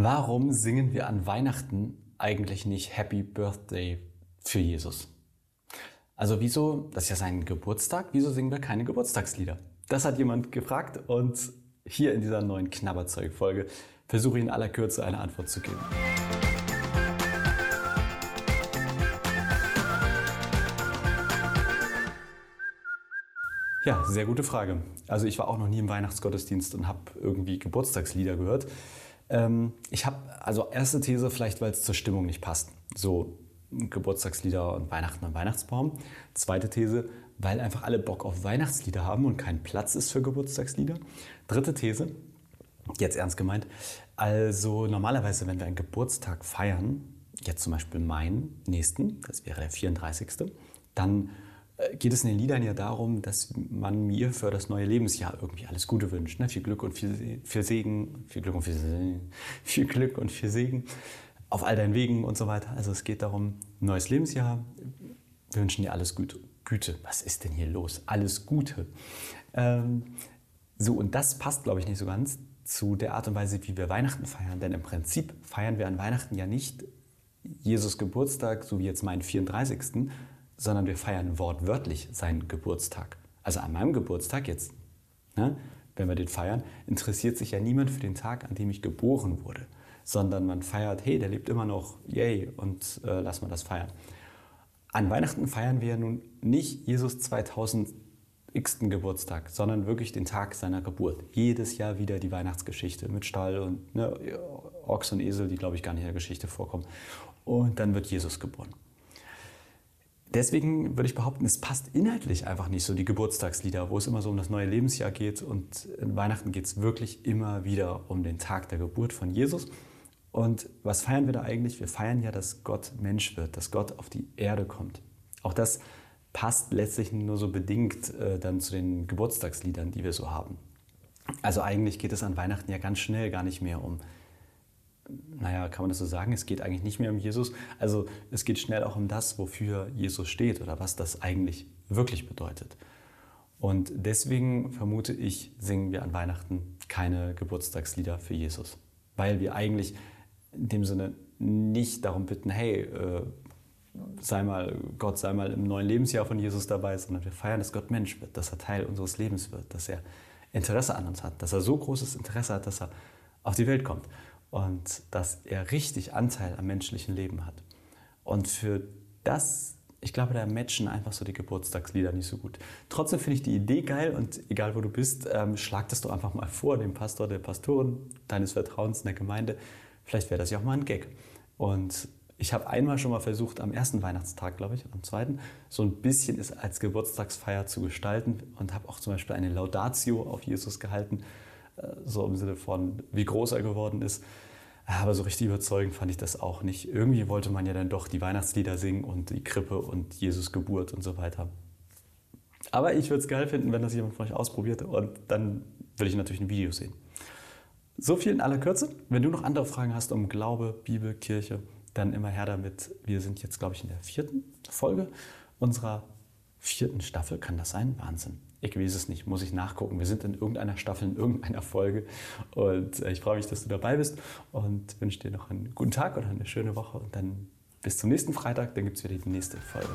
Warum singen wir an Weihnachten eigentlich nicht Happy Birthday für Jesus? Also wieso, das ist ja sein Geburtstag, wieso singen wir keine Geburtstagslieder? Das hat jemand gefragt und hier in dieser neuen Knabberzeug-Folge versuche ich in aller Kürze eine Antwort zu geben. Ja, sehr gute Frage. Also ich war auch noch nie im Weihnachtsgottesdienst und habe irgendwie Geburtstagslieder gehört. Ähm, ich habe, also erste These, vielleicht weil es zur Stimmung nicht passt. So Geburtstagslieder und Weihnachten am Weihnachtsbaum. Zweite These, weil einfach alle Bock auf Weihnachtslieder haben und kein Platz ist für Geburtstagslieder. Dritte These, jetzt ernst gemeint. Also normalerweise, wenn wir einen Geburtstag feiern, jetzt zum Beispiel meinen nächsten, das wäre der 34., dann geht es in den Liedern ja darum, dass man mir für das neue Lebensjahr irgendwie alles Gute wünscht. Ne? Viel Glück und viel, viel Segen, viel Glück und viel, Segen, viel Glück und viel Segen auf all deinen Wegen und so weiter. Also es geht darum, neues Lebensjahr. Wir wünschen dir alles Gute. Güte, was ist denn hier los? Alles Gute. Ähm, so, und das passt, glaube ich, nicht so ganz zu der Art und Weise, wie wir Weihnachten feiern. Denn im Prinzip feiern wir an Weihnachten ja nicht Jesus Geburtstag, so wie jetzt meinen 34., sondern wir feiern wortwörtlich seinen Geburtstag. Also an meinem Geburtstag jetzt, ne, wenn wir den feiern, interessiert sich ja niemand für den Tag, an dem ich geboren wurde, sondern man feiert, hey, der lebt immer noch, yay, und äh, lass mal das feiern. An Weihnachten feiern wir nun nicht Jesus 2000 x Geburtstag, sondern wirklich den Tag seiner Geburt. Jedes Jahr wieder die Weihnachtsgeschichte mit Stall und ne, Ochs und Esel, die glaube ich gar nicht in der Geschichte vorkommen. Und dann wird Jesus geboren. Deswegen würde ich behaupten, es passt inhaltlich einfach nicht so, die Geburtstagslieder, wo es immer so um das neue Lebensjahr geht. Und in Weihnachten geht es wirklich immer wieder um den Tag der Geburt von Jesus. Und was feiern wir da eigentlich? Wir feiern ja, dass Gott Mensch wird, dass Gott auf die Erde kommt. Auch das passt letztlich nur so bedingt äh, dann zu den Geburtstagsliedern, die wir so haben. Also eigentlich geht es an Weihnachten ja ganz schnell gar nicht mehr um naja, kann man das so sagen, es geht eigentlich nicht mehr um Jesus. Also es geht schnell auch um das, wofür Jesus steht oder was das eigentlich wirklich bedeutet. Und deswegen vermute ich, singen wir an Weihnachten keine Geburtstagslieder für Jesus. Weil wir eigentlich in dem Sinne nicht darum bitten, hey, äh, sei mal, Gott sei mal im neuen Lebensjahr von Jesus dabei, sondern wir feiern, dass Gott Mensch wird, dass er Teil unseres Lebens wird, dass er Interesse an uns hat, dass er so großes Interesse hat, dass er auf die Welt kommt und dass er richtig Anteil am menschlichen Leben hat. Und für das, ich glaube, da matchen einfach so die Geburtstagslieder nicht so gut. Trotzdem finde ich die Idee geil und egal wo du bist, ähm, schlag das doch einfach mal vor, dem Pastor, der Pastorin deines Vertrauens in der Gemeinde. Vielleicht wäre das ja auch mal ein Gag. Und ich habe einmal schon mal versucht, am ersten Weihnachtstag, glaube ich, am zweiten, so ein bisschen es als Geburtstagsfeier zu gestalten und habe auch zum Beispiel eine Laudatio auf Jesus gehalten so im Sinne von, wie groß er geworden ist. Aber so richtig überzeugend fand ich das auch nicht. Irgendwie wollte man ja dann doch die Weihnachtslieder singen und die Krippe und Jesus Geburt und so weiter. Aber ich würde es geil finden, wenn das jemand von euch ausprobiert und dann will ich natürlich ein Video sehen. So viel in aller Kürze. Wenn du noch andere Fragen hast um Glaube, Bibel, Kirche, dann immer her damit. Wir sind jetzt, glaube ich, in der vierten Folge unserer vierten Staffel. Kann das sein? Wahnsinn. Ich weiß es nicht, muss ich nachgucken. Wir sind in irgendeiner Staffel, in irgendeiner Folge. Und äh, ich freue mich, dass du dabei bist und wünsche dir noch einen guten Tag oder eine schöne Woche. Und dann bis zum nächsten Freitag, dann gibt es wieder die nächste Folge.